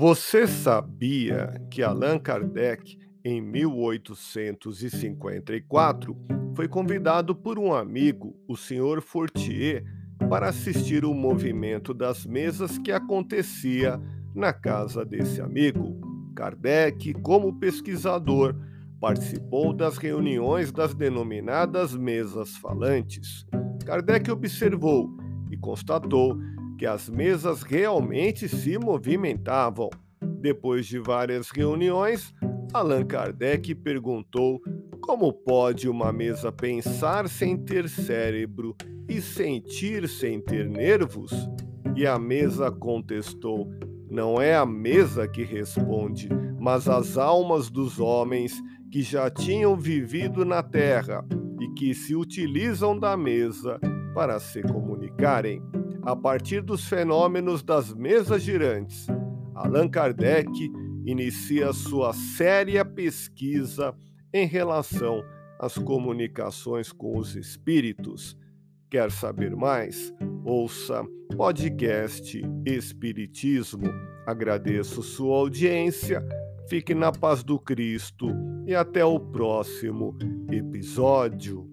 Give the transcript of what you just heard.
Você sabia que Allan Kardec, em 1854, foi convidado por um amigo, o Sr. Fortier, para assistir o movimento das mesas que acontecia na casa desse amigo? Kardec, como pesquisador, participou das reuniões das denominadas mesas falantes. Kardec observou e constatou que as mesas realmente se movimentavam. Depois de várias reuniões, Allan Kardec perguntou como pode uma mesa pensar sem ter cérebro e sentir sem ter nervos? E a mesa contestou: Não é a mesa que responde, mas as almas dos homens que já tinham vivido na terra e que se utilizam da mesa para se comunicarem a partir dos fenômenos das mesas girantes. Allan Kardec inicia sua séria pesquisa em relação às comunicações com os espíritos. Quer saber mais? Ouça podcast Espiritismo. Agradeço sua audiência. Fique na paz do Cristo e até o próximo episódio.